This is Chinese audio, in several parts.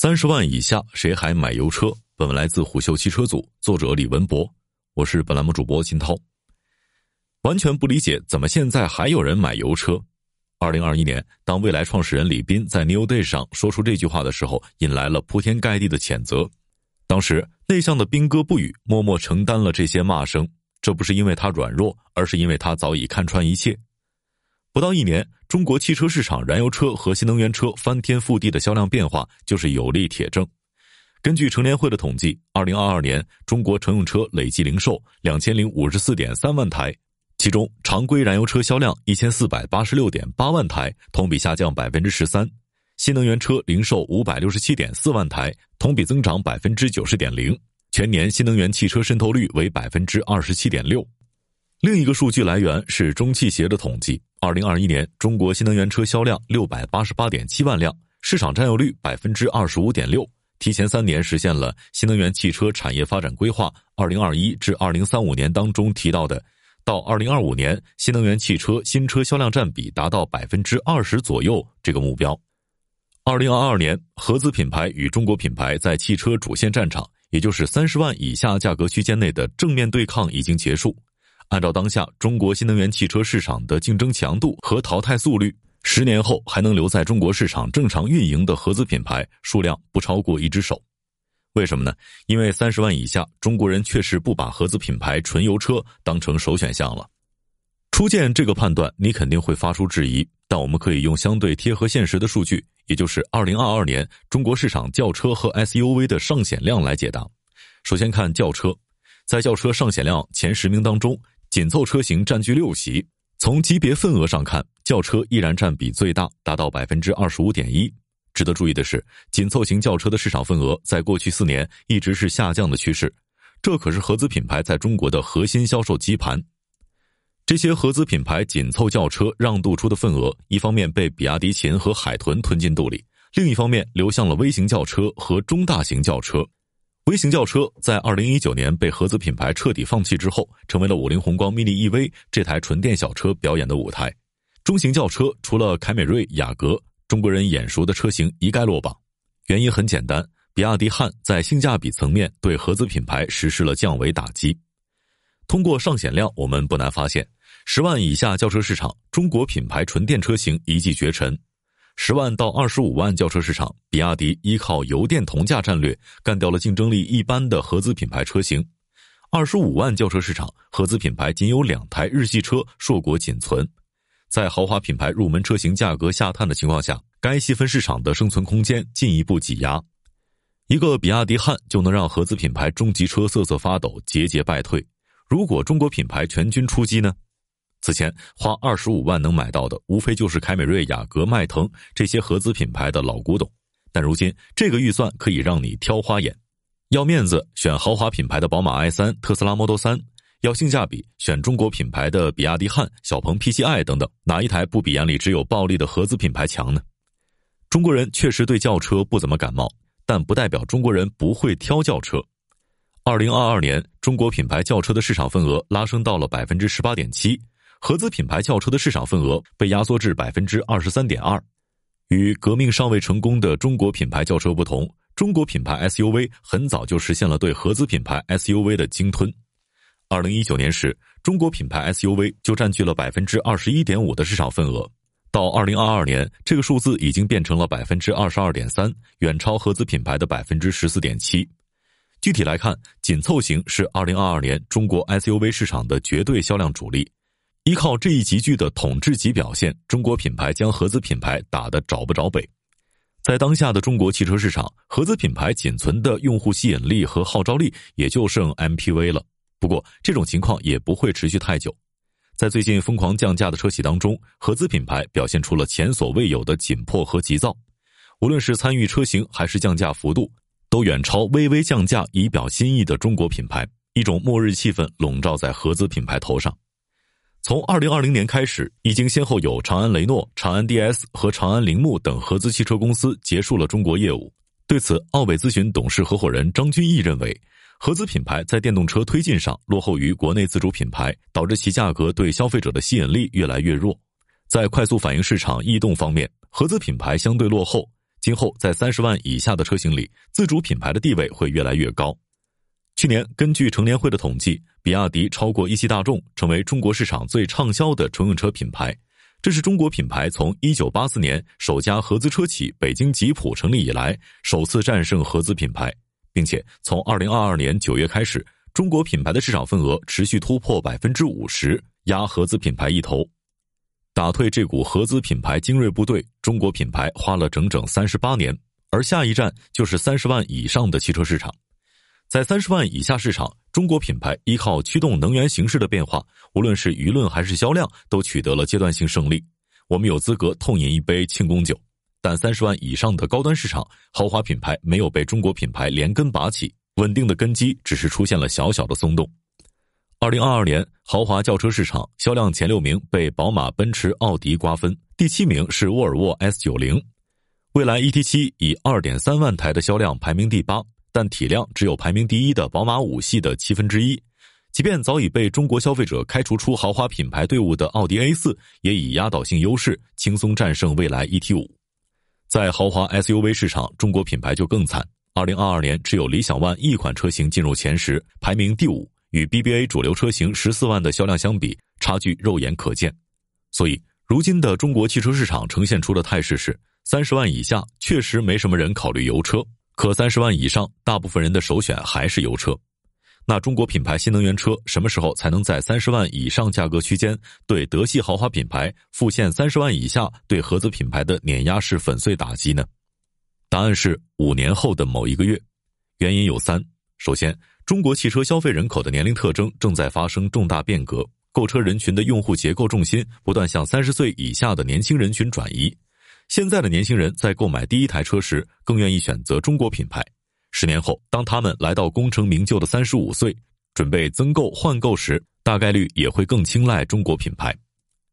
三十万以下谁还买油车？本文来自虎嗅汽车组，作者李文博，我是本栏目主播金涛。完全不理解怎么现在还有人买油车。二零二一年，当未来创始人李斌在 New Day 上说出这句话的时候，引来了铺天盖地的谴责。当时内向的斌哥不语，默默承担了这些骂声。这不是因为他软弱，而是因为他早已看穿一切。不到一年，中国汽车市场燃油车和新能源车翻天覆地的销量变化就是有力铁证。根据乘联会的统计，二零二二年中国乘用车累计零售两千零五十四点三万台，其中常规燃油车销量一千四百八十六点八万台，同比下降百分之十三；新能源车零售五百六十七点四万台，同比增长百分之九十点零，全年新能源汽车渗透率为百分之二十七点六。另一个数据来源是中汽协的统计。二零二一年，中国新能源车销量六百八十八点七万辆，市场占有率百分之二十五点六，提前三年实现了新能源汽车产业发展规划二零二一至二零三五年当中提到的，到二零二五年新能源汽车新车销量占比达到百分之二十左右这个目标。二零二二年，合资品牌与中国品牌在汽车主线战场，也就是三十万以下价格区间内的正面对抗已经结束。按照当下中国新能源汽车市场的竞争强度和淘汰速率，十年后还能留在中国市场正常运营的合资品牌数量不超过一只手。为什么呢？因为三十万以下中国人确实不把合资品牌纯油车当成首选项了。初见这个判断，你肯定会发出质疑，但我们可以用相对贴合现实的数据，也就是二零二二年中国市场轿车和 SUV 的上险量来解答。首先看轿车，在轿车上险量前十名当中。紧凑车型占据六席，从级别份额上看，轿车依然占比最大，达到百分之二十五点一。值得注意的是，紧凑型轿车的市场份额在过去四年一直是下降的趋势，这可是合资品牌在中国的核心销售基盘。这些合资品牌紧凑轿车让渡出的份额，一方面被比亚迪秦和海豚吞进肚里，另一方面流向了微型轿车和中大型轿车。微型轿车在二零一九年被合资品牌彻底放弃之后，成为了五菱宏光 mini EV 这台纯电小车表演的舞台。中型轿车除了凯美瑞、雅阁，中国人眼熟的车型一概落榜。原因很简单，比亚迪汉在性价比层面对合资品牌实施了降维打击。通过上险量，我们不难发现，十万以下轿车市场，中国品牌纯电车型一骑绝尘。十万到二十五万轿车市场，比亚迪依靠油电同价战略干掉了竞争力一般的合资品牌车型。二十五万轿车市场，合资品牌仅有两台日系车硕果仅存。在豪华品牌入门车型价格下探的情况下，该细分市场的生存空间进一步挤压。一个比亚迪汉就能让合资品牌中级车瑟瑟发抖、节节败退。如果中国品牌全军出击呢？此前花二十五万能买到的，无非就是凯美瑞、雅阁、迈腾这些合资品牌的老古董。但如今这个预算可以让你挑花眼，要面子选豪华品牌的宝马 i 三、特斯拉 Model 三；要性价比选中国品牌的比亚迪汉、小鹏 P7i 等等。哪一台不比眼里只有暴利的合资品牌强呢？中国人确实对轿车不怎么感冒，但不代表中国人不会挑轿车。二零二二年，中国品牌轿车的市场份额拉升到了百分之十八点七。合资品牌轿车的市场份额被压缩至百分之二十三点二，与革命尚未成功的中国品牌轿车不同，中国品牌 SUV 很早就实现了对合资品牌 SUV 的鲸吞。二零一九年时，中国品牌 SUV 就占据了百分之二十一点五的市场份额，到二零二二年，这个数字已经变成了百分之二十二点三，远超合资品牌的百分之十四点七。具体来看，紧凑型是二零二二年中国 SUV 市场的绝对销量主力。依靠这一集聚的统治级表现，中国品牌将合资品牌打得找不着北。在当下的中国汽车市场，合资品牌仅存的用户吸引力和号召力也就剩 MPV 了。不过，这种情况也不会持续太久。在最近疯狂降价的车企当中，合资品牌表现出了前所未有的紧迫和急躁。无论是参与车型还是降价幅度，都远超微微降价以表心意的中国品牌。一种末日气氛笼罩在合资品牌头上。从二零二零年开始，已经先后有长安雷诺、长安 DS 和长安铃木等合资汽车公司结束了中国业务。对此，奥北咨询董事合伙人张军毅认为，合资品牌在电动车推进上落后于国内自主品牌，导致其价格对消费者的吸引力越来越弱。在快速反应市场异动方面，合资品牌相对落后，今后在三十万以下的车型里，自主品牌的地位会越来越高。去年，根据乘联会的统计，比亚迪超过一汽大众，成为中国市场最畅销的乘用车品牌。这是中国品牌从一九八四年首家合资车企北京吉普成立以来，首次战胜合资品牌，并且从二零二二年九月开始，中国品牌的市场份额持续突破百分之五十，压合资品牌一头。打退这股合资品牌精锐部队，中国品牌花了整整三十八年，而下一站就是三十万以上的汽车市场。在三十万以下市场，中国品牌依靠驱动能源形势的变化，无论是舆论还是销量，都取得了阶段性胜利。我们有资格痛饮一杯庆功酒。但三十万以上的高端市场，豪华品牌没有被中国品牌连根拔起，稳定的根基只是出现了小小的松动。二零二二年豪华轿车市场销量前六名被宝马、奔驰、奥迪瓜分，第七名是沃尔沃 S 九零，蔚来 ET 七以二点三万台的销量排名第八。但体量只有排名第一的宝马五系的七分之一，即便早已被中国消费者开除出豪华品牌队伍的奥迪 A 四，也以压倒性优势轻松战胜蔚来 ET 五。在豪华 SUV 市场，中国品牌就更惨。二零二二年只有理想 ONE 一款车型进入前十，排名第五，与 BBA 主流车型十四万的销量相比，差距肉眼可见。所以，如今的中国汽车市场呈现出的态势是：三十万以下确实没什么人考虑油车。可三十万以上，大部分人的首选还是油车。那中国品牌新能源车什么时候才能在三十万以上价格区间对德系豪华品牌复现三十万以下对合资品牌的碾压式粉碎打击呢？答案是五年后的某一个月。原因有三：首先，中国汽车消费人口的年龄特征正在发生重大变革，购车人群的用户结构重心不断向三十岁以下的年轻人群转移。现在的年轻人在购买第一台车时，更愿意选择中国品牌。十年后，当他们来到功成名就的三十五岁，准备增购换购时，大概率也会更青睐中国品牌。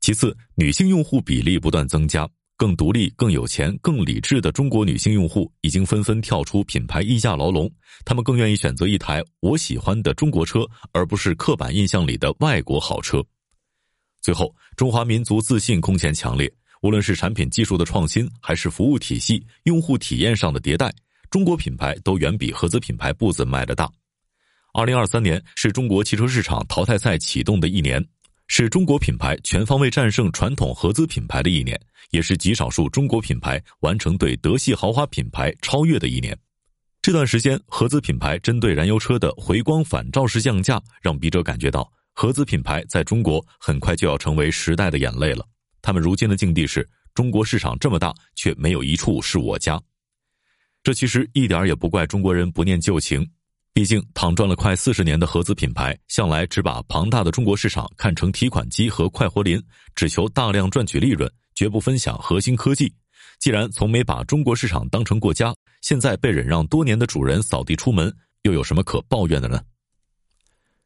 其次，女性用户比例不断增加，更独立、更有钱、更理智的中国女性用户已经纷纷跳出品牌溢价牢笼，他们更愿意选择一台我喜欢的中国车，而不是刻板印象里的外国好车。最后，中华民族自信空前强烈。无论是产品技术的创新，还是服务体系、用户体验上的迭代，中国品牌都远比合资品牌步子迈得大。二零二三年是中国汽车市场淘汰赛启动的一年，是中国品牌全方位战胜传统合资品牌的一年，也是极少数中国品牌完成对德系豪华品牌超越的一年。这段时间，合资品牌针对燃油车的回光返照式降价，让笔者感觉到合资品牌在中国很快就要成为时代的眼泪了。他们如今的境地是中国市场这么大，却没有一处是我家。这其实一点也不怪中国人不念旧情，毕竟躺赚了快四十年的合资品牌，向来只把庞大的中国市场看成提款机和快活林，只求大量赚取利润，绝不分享核心科技。既然从没把中国市场当成过家，现在被忍让多年的主人扫地出门，又有什么可抱怨的呢？